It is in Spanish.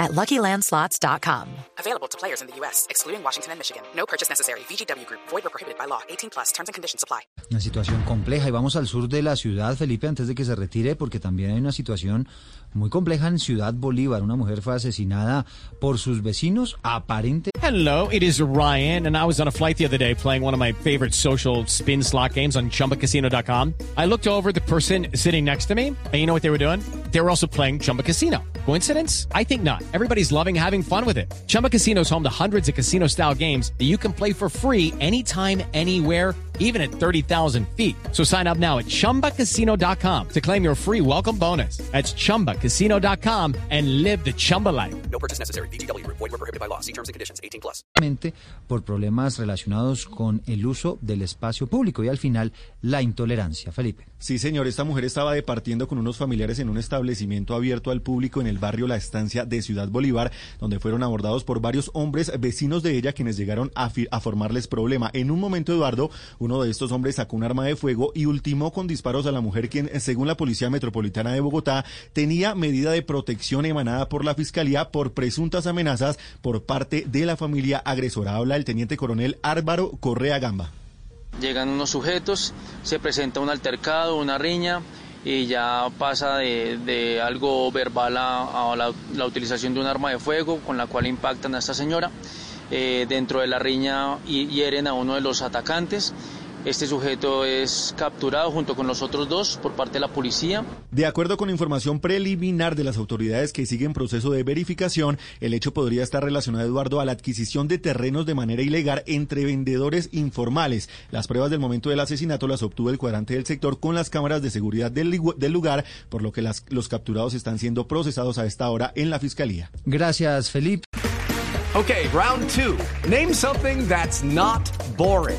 at LuckyLandSlots.com. Available to players in the U.S., excluding Washington and Michigan. No purchase necessary. VGW Group. Void or prohibited by law. 18 plus. Terms and conditions apply. Una situación compleja. Y vamos al sur de la ciudad, Felipe, antes de que se retire, porque también hay una situación muy compleja en Ciudad Bolívar. Una mujer fue asesinada por sus vecinos, aparente. Hello, it is Ryan, and I was on a flight the other day playing one of my favorite social spin slot games on ChumbaCasino.com. I looked over the person sitting next to me, and you know what they were doing? They were also playing Chumba Casino. Coincidence? I think not. Everybody's loving having fun with it. Chumba Casino is home to hundreds of casino-style games that you can play for free anytime, anywhere even at 30,000 feet. So sign up now at ChumbaCasino.com to claim your free welcome bonus. That's ChumbaCasino.com and live the Chumba life. No purchase necessary. VGW. Void were prohibited by law. See terms and conditions. 18 plus. por problemas relacionados con el uso del espacio público y al final la intolerancia. Felipe. Sí, señor, esta mujer estaba departiendo con unos familiares en un establecimiento abierto al público en el barrio La Estancia de Ciudad Bolívar, donde fueron abordados por varios hombres vecinos de ella quienes llegaron a, a formarles problema. En un momento, Eduardo, uno de estos hombres sacó un arma de fuego y ultimó con disparos a la mujer quien, según la Policía Metropolitana de Bogotá, tenía medida de protección emanada por la Fiscalía por presuntas amenazas por parte de la familia agresora. Habla el teniente coronel Álvaro Correa Gamba. Llegan unos sujetos, se presenta un altercado, una riña y ya pasa de, algo verbal a, la, utilización de un arma de fuego con la cual impactan a esta señora. Eh, dentro de la riña hieren a uno de los atacantes este sujeto es capturado junto con los otros dos por parte de la policía. De acuerdo con información preliminar de las autoridades que siguen proceso de verificación, el hecho podría estar relacionado, Eduardo, a la adquisición de terrenos de manera ilegal entre vendedores informales. Las pruebas del momento del asesinato las obtuvo el cuadrante del sector con las cámaras de seguridad del, lugar, por lo que los capturados están siendo procesados a esta hora en la fiscalía. Gracias, Felipe. Ok, round two. Name something that's not boring.